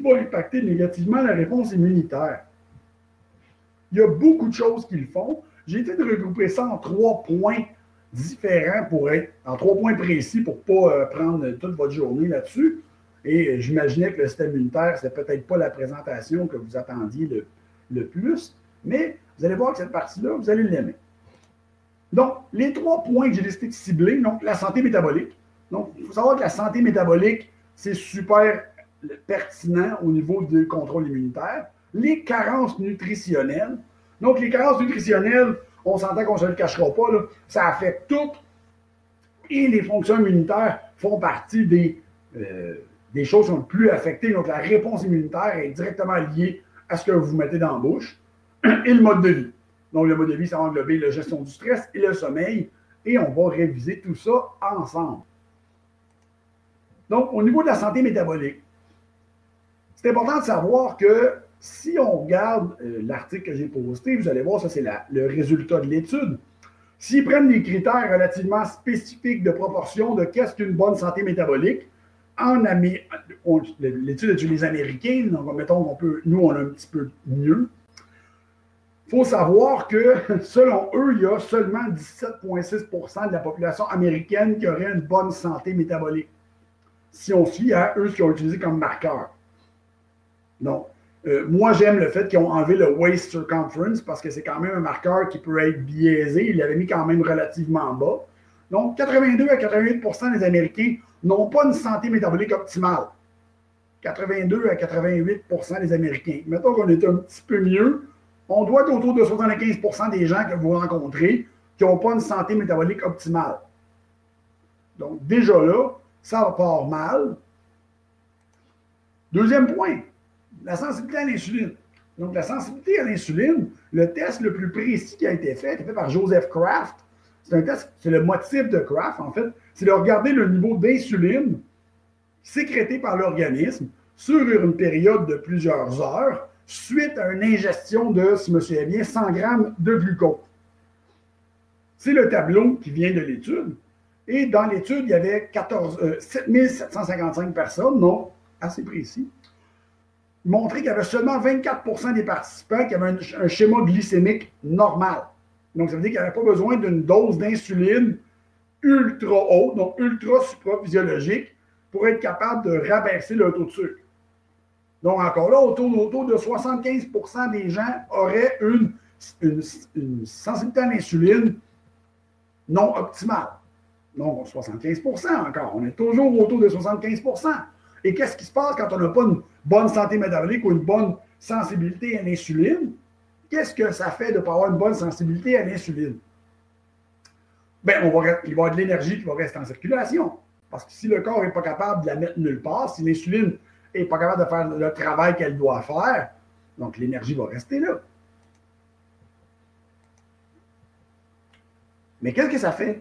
qui va impacter négativement la réponse immunitaire? Il y a beaucoup de choses qu'ils font. J'ai essayé de regrouper ça en trois points différents pour être, en trois points précis pour ne pas euh, prendre toute votre journée là-dessus. Et j'imaginais que le système immunitaire, ce peut-être pas la présentation que vous attendiez le, le plus, mais vous allez voir que cette partie-là, vous allez l'aimer. Donc, les trois points que j'ai décidé de cibler, donc la santé métabolique. Donc, il faut savoir que la santé métabolique, c'est super pertinent au niveau du contrôle immunitaire. Les carences nutritionnelles. Donc, les carences nutritionnelles, on s'entend qu'on ne se le cachera pas, ça affecte tout. Et les fonctions immunitaires font partie des, euh, des choses qui sont le plus affectées. Donc, la réponse immunitaire est directement liée à ce que vous mettez dans la bouche et le mode de vie. Donc, le mode de vie, ça va englober la gestion du stress et le sommeil. Et on va réviser tout ça ensemble. Donc, au niveau de la santé métabolique, c'est important de savoir que si on regarde euh, l'article que j'ai posté, vous allez voir, ça c'est le résultat de l'étude. S'ils prennent des critères relativement spécifiques de proportion de qu'est-ce qu'une bonne santé métabolique, en l'étude est les Américains, donc mettons qu'on peut, nous on a un petit peu mieux. Il faut savoir que selon eux, il y a seulement 17,6% de la population américaine qui aurait une bonne santé métabolique. Si on suit à eux ce qu'ils ont utilisé comme marqueur. Donc, euh, moi, j'aime le fait qu'ils ont enlevé le waist circumference parce que c'est quand même un marqueur qui peut être biaisé. Ils l'avaient mis quand même relativement bas. Donc, 82 à 88% des Américains n'ont pas une santé métabolique optimale. 82 à 88% des Américains. Mettons qu'on est un petit peu mieux. On doit être autour de 75% des gens que vous rencontrez qui n'ont pas une santé métabolique optimale. Donc, déjà là, ça part mal. Deuxième point, la sensibilité à l'insuline. Donc, la sensibilité à l'insuline, le test le plus précis qui a été fait, été fait par Joseph Kraft. C'est un test, c'est le motif de Kraft, en fait, c'est de regarder le niveau d'insuline sécrété par l'organisme sur une période de plusieurs heures suite à une ingestion de, si je me souviens bien, 100 grammes de glucose. C'est le tableau qui vient de l'étude. Et dans l'étude, il y avait 14, 7755 personnes, non, assez précis, montrer qu'il y avait seulement 24% des participants qui avaient un, schéma glycémique normal. Donc, ça veut dire qu'il n'y pas besoin d'une dose d'insuline ultra haute, donc ultra supraphysiologique, pour être capable de rabaisser le taux de sucre. Donc, encore là, autour, autour de 75% des gens auraient une, une, une sensibilité à l'insuline non optimale. Donc, 75% encore. On est toujours autour de 75% et qu'est-ce qui se passe quand on n'a pas une bonne santé métabolique ou une bonne sensibilité à l'insuline? Qu'est-ce que ça fait de ne pas avoir une bonne sensibilité à l'insuline? Bien, il va y avoir de l'énergie qui va rester en circulation. Parce que si le corps n'est pas capable de la mettre nulle part, si l'insuline n'est pas capable de faire le travail qu'elle doit faire, donc l'énergie va rester là. Mais qu'est-ce que ça fait?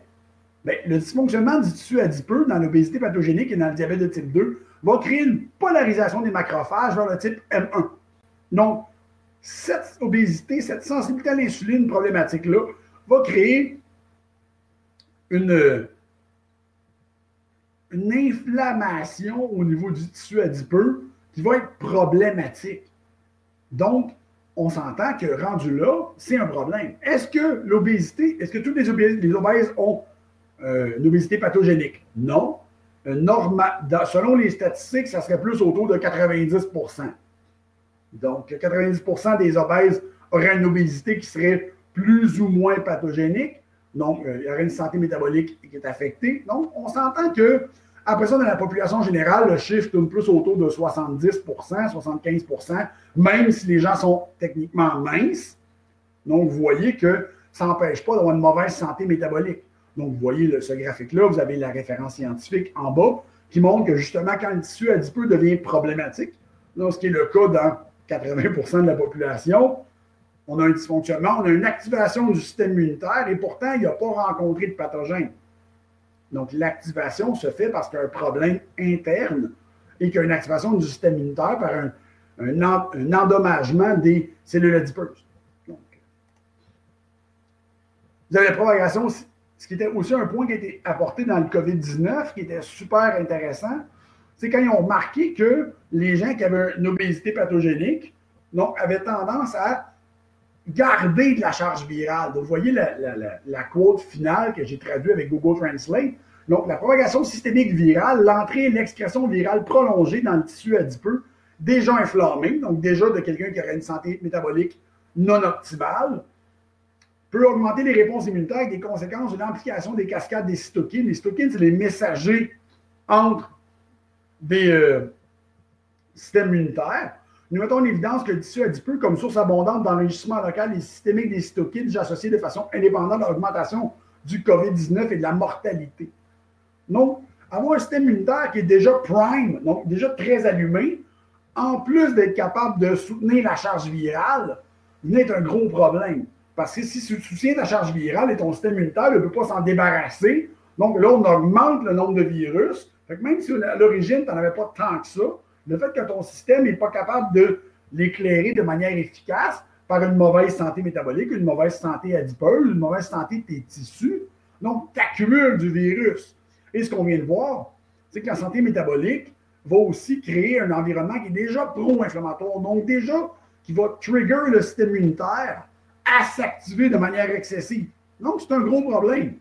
Bien, le dysfonctionnement du tissu adipeux dans l'obésité pathogénique et dans le diabète de type 2 va créer une polarisation des macrophages vers le type M1. Donc, cette obésité, cette sensibilité à l'insuline problématique-là, va créer une, inflammation au niveau du tissu adipeux qui va être problématique. Donc, on s'entend que rendu là, c'est un problème. Est-ce que l'obésité, est-ce que tous les obèses, ont euh, une obésité pathogénique? Non selon les statistiques, ça serait plus autour de 90% Donc, 90% des obèses auraient une obésité qui serait plus ou moins pathogénique. Donc, euh, il y aurait une santé métabolique qui est affectée. Donc, on s'entend que, après ça, dans la population générale, le chiffre tourne plus autour de 70% 75% même si les gens sont techniquement minces. Donc, vous voyez que ça n'empêche pas d'avoir une mauvaise santé métabolique. Donc, vous voyez ce graphique-là, vous avez la référence scientifique en bas qui montre que justement, quand le tissu adipeux devient problématique, ce qui est le cas dans 80% de la population, on a un dysfonctionnement, on a une activation du système immunitaire et pourtant, il n'a pas rencontré de pathogène. Donc, l'activation se fait parce qu'il y a un problème interne et qu'il y a une activation du système immunitaire par un, endommagement des cellules adipeuses. Vous avez la propagation ce qui était aussi un point qui a été apporté dans le COVID-19, qui était super intéressant, c'est quand ils ont remarqué que les gens qui avaient une obésité pathogénique donc, avaient tendance à garder de la charge virale. Vous voyez la, la, quote finale que j'ai traduite avec Google Translate. Donc, la propagation systémique virale, l'entrée et l'expression virale prolongée dans le tissu adipeux, déjà inflammé, donc déjà de quelqu'un qui aurait une santé métabolique non optimale, peut augmenter les réponses immunitaires avec des conséquences de l'amplification des cascades des cytokines. Les cytokines, c'est les messagers entre des euh, systèmes immunitaires. Nous mettons en évidence que le tissu adipeux, comme source abondante d'enregistrement local et systémique des cytokines, déjà associé de façon indépendante à l'augmentation du COVID-19 et de la mortalité. Donc, avoir un système immunitaire qui est déjà prime, donc déjà très allumé, en plus d'être capable de soutenir la charge virale, n'est un gros problème. Parce que si tu soutiens ta charge virale et ton système immunitaire ne peut pas s'en débarrasser, donc là, on augmente le nombre de virus. même si à l'origine, tu n'en avais pas tant que ça, le fait que ton système n'est pas capable de l'éclairer de manière efficace par une mauvaise santé métabolique, une mauvaise santé adipeuse, une mauvaise santé de tes tissus, donc tu accumules du virus. Et ce qu'on vient de voir, c'est que la santé métabolique va aussi créer un environnement qui est déjà pro-inflammatoire, donc déjà qui va trigger le système immunitaire à s'activer de manière excessive. Donc, c'est un gros problème.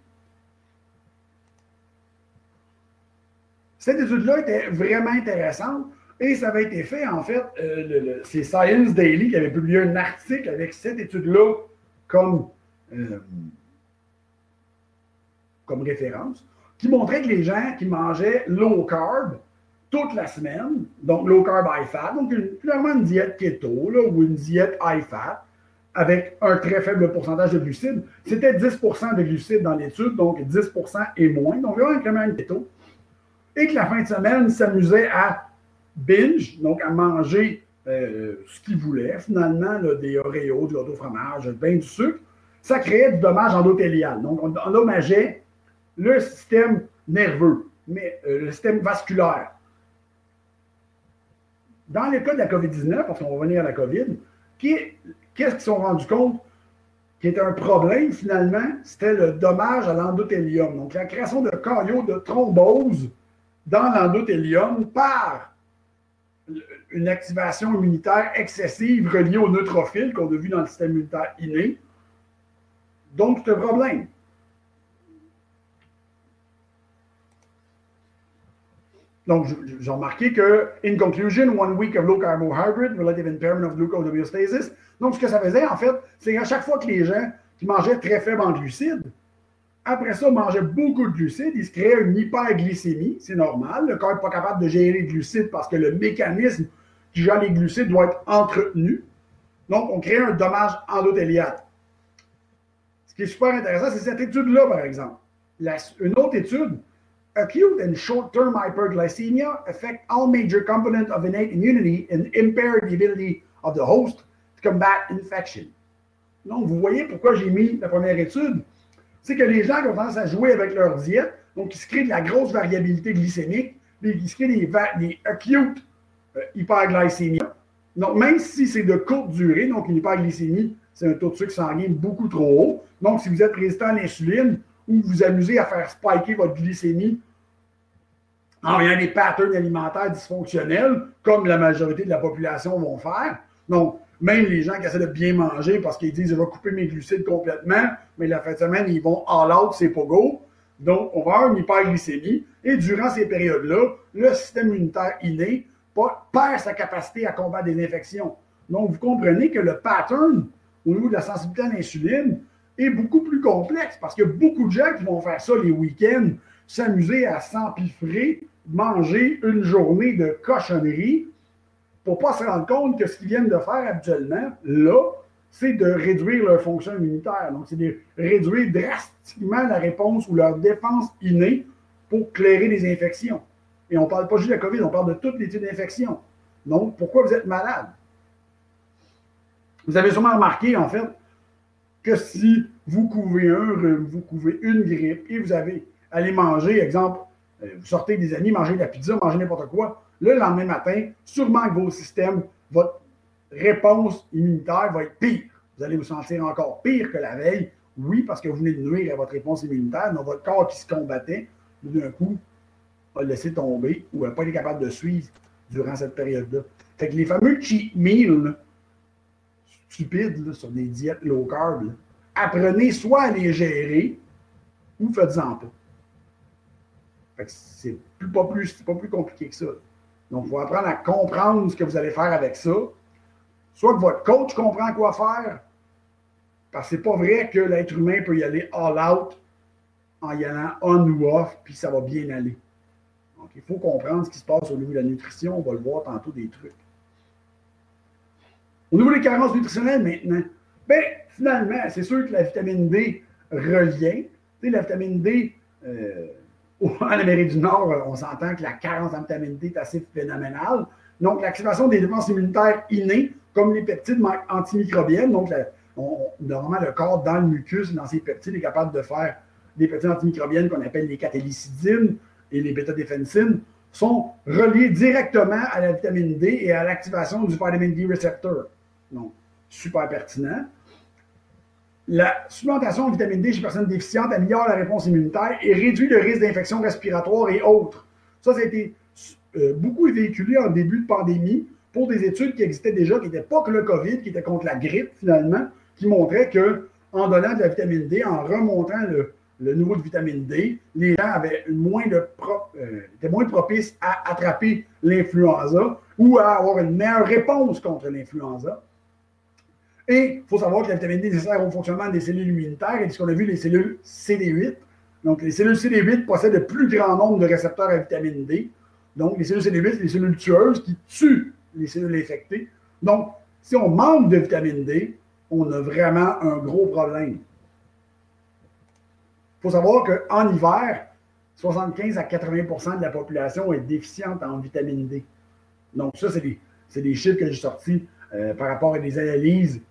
Cette étude-là était vraiment intéressante et ça avait été fait, en fait, euh, c'est Science Daily qui avait publié un article avec cette étude-là comme, euh, comme référence, qui montrait que les gens qui mangeaient low carb toute la semaine, donc low carb high fat, donc clairement une diète keto ou une diète high fat, avec un très faible pourcentage de glucides. C'était 10% de glucides dans l'étude, donc 10% et moins, donc vraiment une keto. Et que la fin de semaine s'amusait à binge, donc à manger euh, ce qu'ils voulaient, finalement, des Oreos, du gâteau fromage, bien du sucre, ça créait du dommage endothélial. Donc, on endommageait le système nerveux, mais euh, le système vasculaire. Dans le cas de la COVID-19, parce qu'on va revenir à la COVID, qu'est-ce qu'ils se sont rendus compte? Qui était un problème finalement? C'était le dommage à l'endothélium. Donc, la création de caillots de thrombose dans l'endothélium par une activation immunitaire excessive reliée aux neutrophiles qu'on a vu dans le système immunitaire inné. Donc, c'est un problème. Donc, j'ai remarqué que, in conclusion, one week of low carbohydrate, relative impairment of glucose homeostasis. Donc, ce que ça faisait, en fait, c'est qu'à chaque fois que les gens qui mangeaient très faible en glucides, après ça, mangeaient beaucoup de glucides, ils se créaient une hyperglycémie. C'est normal. Le corps n'est pas capable de gérer les glucides parce que le mécanisme qui gère les glucides doit être entretenu. Donc, on crée un dommage endothélial. Ce qui est super intéressant, c'est cette étude-là, par exemple. une autre étude acute and short-term hyperglycemia affect all major components of innate immunity and impair the ability of the host to combat infection. Donc, vous voyez pourquoi j'ai mis la première étude. C'est que les gens qui ont tendance à jouer avec leur diète, donc ils se créent de la grosse variabilité glycémique, ils se créent des, des acute euh, hyperglycémie. Donc, même si c'est de courte durée, donc une hyperglycémie, c'est un taux de sucre sanguin beaucoup trop haut. Donc, si vous êtes résistant à l'insuline ou vous amusez à faire spiker votre glycémie en ayant des patterns alimentaires dysfonctionnels, comme la majorité de la population vont faire. Donc, même les gens qui essaient de bien manger parce qu'ils disent je vais couper mes glucides complètement, mais la fin de semaine, ils vont all out, c'est pas go. Donc, on va avoir une hyperglycémie. Et durant ces périodes-là, le système immunitaire inné perd sa capacité à combattre des infections. Donc, vous comprenez que le pattern au niveau de la sensibilité à l'insuline est beaucoup plus complexe parce que beaucoup de gens qui vont faire ça les week-ends, s'amuser à s'empiffrer, manger une journée de cochonnerie pour ne pas se rendre compte que ce qu'ils viennent de faire habituellement, là, c'est de réduire leur fonction immunitaire. Donc, c'est de réduire drastiquement la réponse ou leur défense innée pour clairer les infections. Et on ne parle pas juste de la COVID, on parle de toutes les types d'infections. Donc, pourquoi vous êtes malade? Vous avez sûrement remarqué, en fait, que si vous couvez un rhume, vous couvez une grippe et vous avez allé manger, exemple, euh, vous sortez des amis, manger de la pizza, manger n'importe quoi, le lendemain matin, sûrement que vos systèmes, votre réponse immunitaire va être pire. Vous allez vous sentir encore pire que la veille. Oui, parce que vous venez de nuire à votre réponse immunitaire, dans votre corps qui se combattait, d'un coup, a laissé tomber ou n'a pas été capable de suivre durant cette période-là. Fait que les fameux cheat meals, stupides, sur des diètes low carb, apprenez soit à les gérer ou faites-en pas. C'est pas plus, pas plus compliqué que ça. Donc, il faut apprendre à comprendre ce que vous allez faire avec ça. Soit que votre coach comprend quoi faire, parce que c'est pas vrai que l'être humain peut y aller all out en y allant on ou off, puis ça va bien aller. Donc, il faut comprendre ce qui se passe au niveau de la nutrition. On va le voir tantôt des trucs. Au niveau des carences nutritionnelles maintenant, bien, finalement, c'est sûr que la vitamine D revient. La vitamine D, euh, en Amérique du Nord, on s'entend que la carence en vitamine D est assez phénoménale. Donc, l'activation des défenses immunitaires innées, comme les peptides antimicrobiennes, donc normalement, le corps, dans le mucus, dans ses peptides, est capable de faire des peptides antimicrobiennes qu'on appelle les catélicidines et les bêta-défensines, sont reliés directement à la vitamine D et à l'activation du vitamin D receptor. Donc, super pertinent. La supplémentation en vitamine D chez personnes déficientes améliore la réponse immunitaire et réduit le risque d'infection respiratoire et autres. Ça, ça a été euh, beaucoup véhiculé en début de pandémie pour des études qui existaient déjà, qui n'étaient pas que le COVID, qui étaient contre la grippe finalement, qui montraient que en donnant de la vitamine D, en remontant le, niveau de vitamine D, les gens avaient de euh, étaient moins propices à attraper l'influenza ou à avoir une meilleure réponse contre l'influenza. Et il faut savoir que la vitamine D est nécessaire au fonctionnement des cellules immunitaires et ce qu'on a vu, les cellules CD8. Donc, les cellules CD8 possèdent le plus grand nombre de récepteurs à vitamine D. Donc, les cellules CD8, c'est les cellules tueuses qui tuent les cellules infectées. Donc, si on manque de vitamine D, on a vraiment un gros problème. Il faut savoir qu'en hiver, 75 à 80% de la population est déficiente en vitamine D. Donc, ça, c'est des, chiffres que j'ai sortis euh, par rapport à des analyses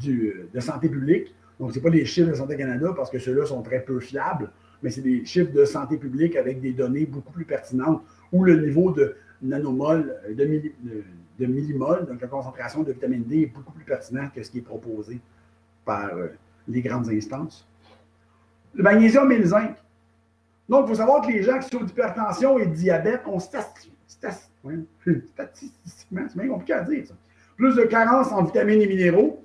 du, de santé publique. Donc, ce pas les chiffres de Santé Canada parce que ceux-là sont très peu fiables, mais c'est des chiffres de santé publique avec des données beaucoup plus pertinentes où le niveau de nanomol, euh, de, millimol, donc la concentration de vitamine D est beaucoup plus pertinent que ce qui est proposé par euh, les grandes instances. Le magnésium et le zinc. Donc, il faut savoir que les gens qui souffrent d'hypertension et de diabète ont statistiquement, c'est bien compliqué à dire ça, plus de carence en vitamines et minéraux.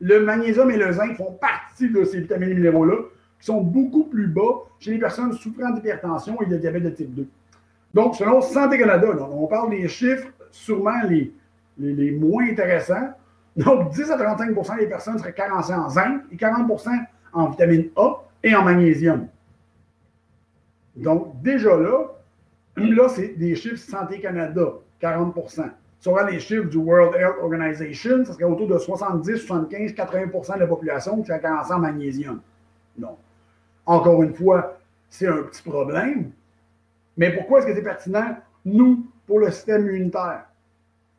Le magnésium et le zinc font partie de ces vitamines et minéraux-là, qui sont beaucoup plus bas chez les personnes souffrant d'hypertension et de diabète de type 2. Donc, selon Santé Canada, on parle des chiffres sûrement les, les, moins intéressants. Donc, 10 à 35% des personnes seraient carencées en zinc et 40% en vitamine A et en magnésium. Donc, déjà là, là, c'est des chiffres Santé Canada, 40 sur les chiffres du World Health Organization, ça serait autour de 70, 75, 80% de la population qui a commencé en magnésium. Donc, encore une fois, c'est un petit problème. Mais pourquoi est-ce que c'est pertinent, nous, pour le système immunitaire?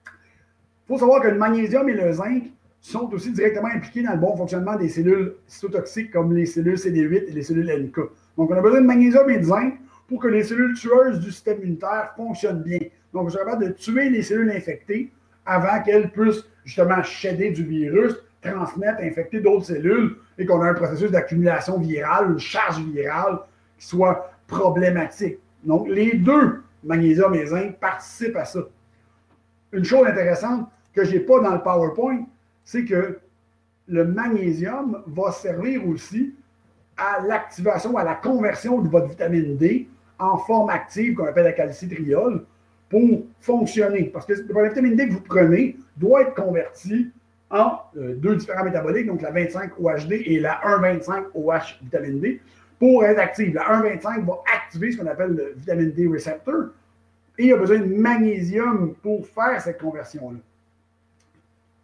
Il faut savoir que le magnésium et le zinc sont aussi directement impliqués dans le bon fonctionnement des cellules cytotoxiques comme les cellules CD8 et les cellules NK. Donc, on a besoin de magnésium et de zinc pour que les cellules tueuses du système immunitaire fonctionnent bien. Donc, je capable de tuer les cellules infectées avant qu'elles puissent justement chéder du virus, transmettre, infecter d'autres cellules et qu'on ait un processus d'accumulation virale, une charge virale qui soit problématique. Donc, les deux, magnésium et zinc, participent à ça. Une chose intéressante que je n'ai pas dans le PowerPoint, c'est que le magnésium va servir aussi à l'activation, à la conversion de votre vitamine D en forme active qu'on appelle la calcitriol pour fonctionner. Parce que la vitamine D que vous prenez doit être convertie en euh, deux différents métaboliques, donc la 25-OHD et la 1,25-OH vitamine D, pour être active. La 1,25 va activer ce qu'on appelle le vitamine D receptor et il y a besoin de magnésium pour faire cette conversion-là.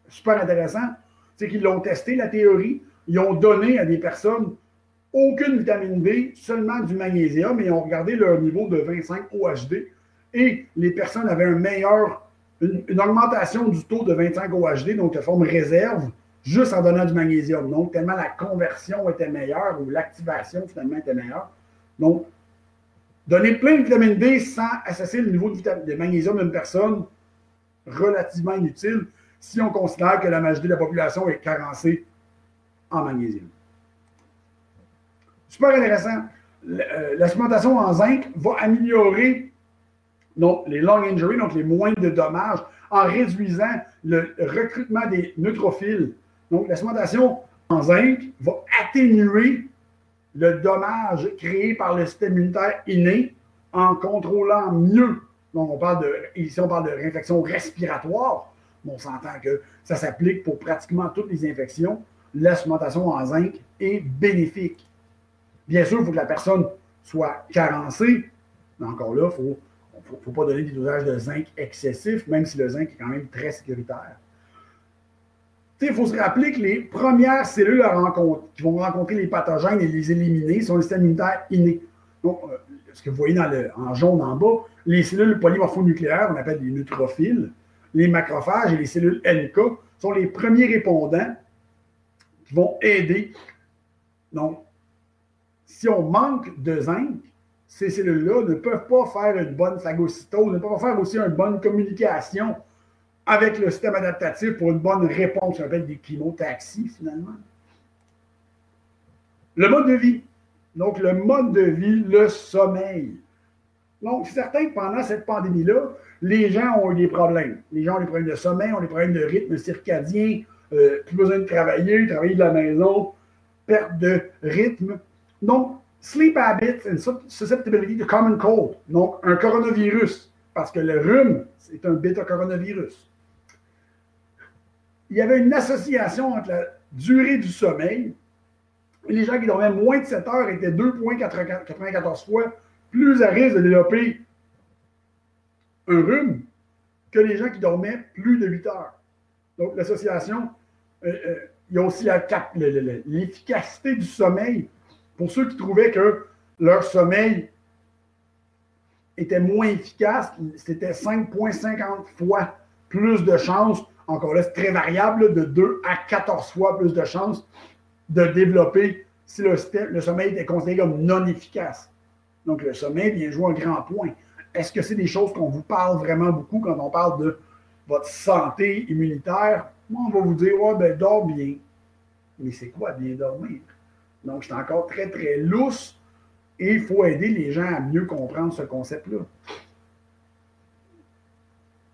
Super intéressant, c'est qu'ils l'ont testé, la théorie. Ils ont donné à des personnes aucune vitamine D, seulement du magnésium, et ils ont regardé leur niveau de 25 OHD et les personnes avaient un meilleur, une, augmentation du taux de 25 OHD, donc de forme réserve, juste en donnant du magnésium. Donc, tellement la conversion était meilleure ou l'activation finalement était meilleure. Donc, donner plein de vitamine D sans associer le niveau de, de magnésium d'une personne, relativement inutile si on considère que la majorité de la population est carencée en magnésium. Super intéressant. la supplémentation en zinc va améliorer donc, les long injuries, donc les moins de dommages, en réduisant le recrutement des neutrophiles. Donc, la en zinc va atténuer le dommage créé par le système immunitaire inné en contrôlant mieux. Donc, on parle de, ici, on parle de réinfection respiratoire. on s'entend que ça s'applique pour pratiquement toutes les infections. La en zinc est bénéfique. Bien sûr, il faut que la personne soit carencée, mais encore là, il faut ne faut, pas donner des dosages de zinc excessifs, même si le zinc est quand même très sécuritaire. Il faut se rappeler que les premières cellules qui vont rencontrer les pathogènes et les éliminer sont les systèmes immunitaires innés. Donc, euh, ce que vous voyez le, en jaune en bas, les cellules polymorphonucléaires, on appelle les neutrophiles, les macrophages et les cellules NK sont les premiers répondants qui vont aider. Donc, si on manque de zinc, ces cellules-là ne peuvent pas faire une bonne phagocytose, ne peuvent pas faire aussi une bonne communication avec le système adaptatif pour une bonne réponse, appelle des chemotaxies finalement. Le mode de vie. Donc, le mode de vie, le sommeil. Donc, c'est certain que pendant cette pandémie-là, les gens ont eu des problèmes. Les gens ont des problèmes de sommeil, ont des problèmes de rythme circadien, euh, plus besoin de travailler, travailler de la maison, perte de rythme. Donc, sleep habits and susceptibility to common cold. Donc, un coronavirus, parce que le rhume, c'est un bêta-coronavirus. Il y avait une association entre la durée du sommeil les gens qui dormaient moins de 7 heures étaient 2,94 fois plus à risque de développer un rhume que les gens qui dormaient plus de 8 heures. Donc, l'association, il y a aussi l'efficacité du sommeil pour ceux qui trouvaient que leur sommeil était moins efficace, c'était 5,50 fois plus de chances, encore là, c'est très variable, de 2 à 14 fois plus de chances de développer si le, sommeil était considéré comme non efficace. Donc, le sommeil vient jouer un grand point. Est-ce que c'est des choses qu'on vous parle vraiment beaucoup quand on parle de votre santé immunitaire? Moi, on va vous dire, ouais, ben, dors bien. Mais c'est quoi bien dormir? Donc, c'est encore très, très lousse et il faut aider les gens à mieux comprendre ce concept-là.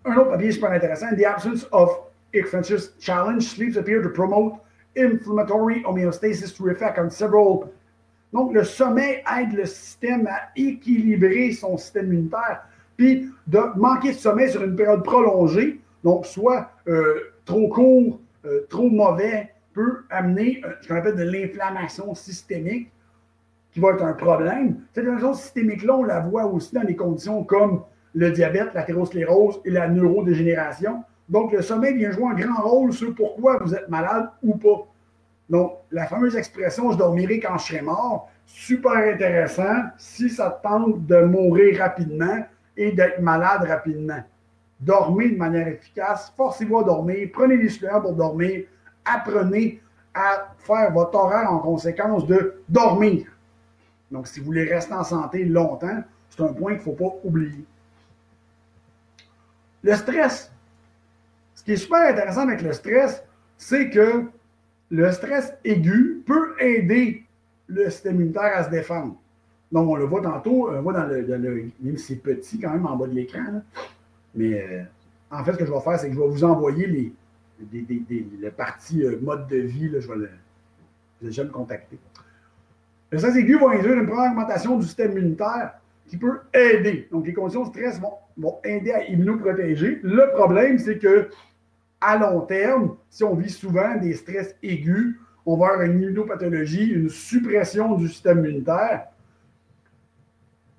Un autre papier super intéressant. The absence of infectious challenge, sleeps appear to promote inflammatory homeostasis through effect on several. Donc, le sommeil aide le système à équilibrer son système immunitaire. Puis, de manquer de sommeil sur une période prolongée, donc soit euh, trop court, euh, trop mauvais, peut amener euh, ce qu'on appelle de l'inflammation systémique, qui va être un problème. Cette inflammation systémique-là, on la voit aussi dans des conditions comme le diabète, l'athérosclérose et la neurodégénération. Donc, le sommeil vient jouer un grand rôle sur pourquoi vous êtes malade ou pas. Donc, la fameuse expression je dormirai quand je serai mort, super intéressant si ça tente de mourir rapidement et d'être malade rapidement. Dormez de manière efficace, forcez-vous à dormir, prenez des sueurs pour dormir, apprenez à faire votre horaire en conséquence de dormir. Donc, si vous voulez rester en santé longtemps, c'est un point qu'il ne faut pas oublier. Le stress. Ce qui est super intéressant avec le stress, c'est que le stress aigu peut aider le système immunitaire à se défendre. Donc, on le voit tantôt, on voit dans le, même si c'est petit quand même en bas de l'écran, mais euh, en fait, ce que je vais faire, c'est que je vais vous envoyer les, des, des, le euh, mode de vie, là, je vais le, déjà me contacter. Le stress aigu va induire une première augmentation du système immunitaire qui peut aider. Donc, les conditions de stress vont, vont aider à immunoprotéger. Le problème, c'est que à long terme, si on vit souvent des stress aigus, on va avoir une immunopathologie, une suppression du système immunitaire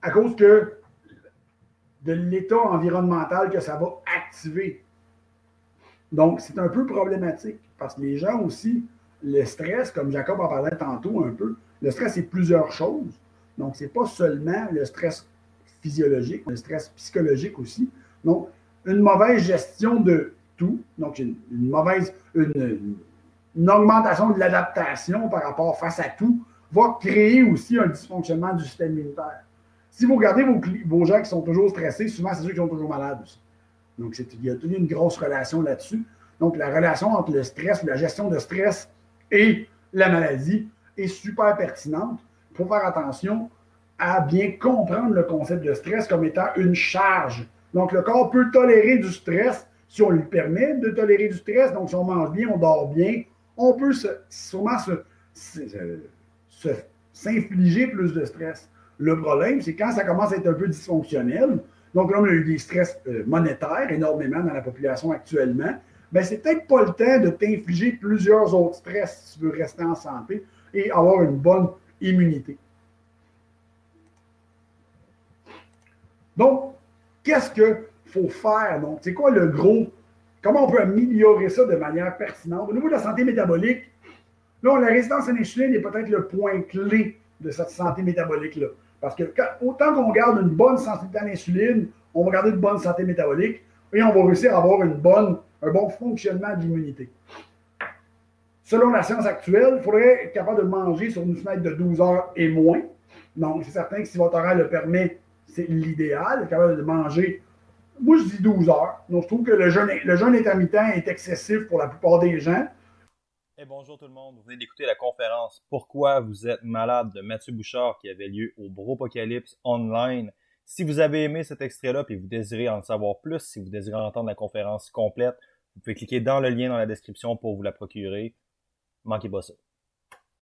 à cause que de l'état environnemental que ça va activer. Donc, c'est un peu problématique parce que les gens aussi, le stress, comme Jacob en parlait tantôt un peu, le stress, c'est plusieurs choses. Donc, ce n'est pas seulement le stress physiologique, le stress psychologique aussi. Donc, une mauvaise gestion de tout, donc une, mauvaise, une, augmentation de l'adaptation par rapport face à tout, va créer aussi un dysfonctionnement du système immunitaire. Si vous regardez vos, vos gens qui sont toujours stressés, souvent, c'est ceux qui sont toujours malades aussi. Donc, il y a toute une grosse relation là-dessus. Donc, la relation entre le stress, la gestion de stress et la maladie est super pertinente. Il faut faire attention à bien comprendre le concept de stress comme étant une charge. Donc, le corps peut tolérer du stress si on lui permet de tolérer du stress. Donc, si on mange bien, on dort bien, on peut se, sûrement s'infliger plus de stress. Le problème, c'est quand ça commence à être un peu dysfonctionnel, donc là, on a eu des stress euh, monétaires énormément dans la population actuellement, ben, c'est peut-être pas le temps de t'infliger plusieurs autres stress si tu veux rester en santé et avoir une bonne immunité. Donc, qu'est-ce qu'il faut faire? Donc, c'est quoi le gros? Comment on peut améliorer ça de manière pertinente? Au niveau de la santé métabolique, là, la résistance à l'insuline est peut-être le point clé de cette santé métabolique-là. Parce que autant qu'on garde une bonne santé à l'insuline, on va garder une bonne santé métabolique et on va réussir à avoir une bonne, un bon fonctionnement de l'immunité. Selon la science actuelle, il faudrait être capable de manger sur une fenêtre de 12 heures et moins. Donc, c'est certain que si votre horaire le permet, c'est l'idéal, capable de manger. Moi, je dis 12 heures. Donc, je trouve que le jeûne intermittent est excessif pour la plupart des gens. Bonjour tout le monde, vous venez d'écouter la conférence Pourquoi vous êtes malade de Mathieu Bouchard qui avait lieu au Bropocalypse online. Si vous avez aimé cet extrait-là et vous désirez en savoir plus, si vous désirez entendre la conférence complète, vous pouvez cliquer dans le lien dans la description pour vous la procurer. Manquez pas ça.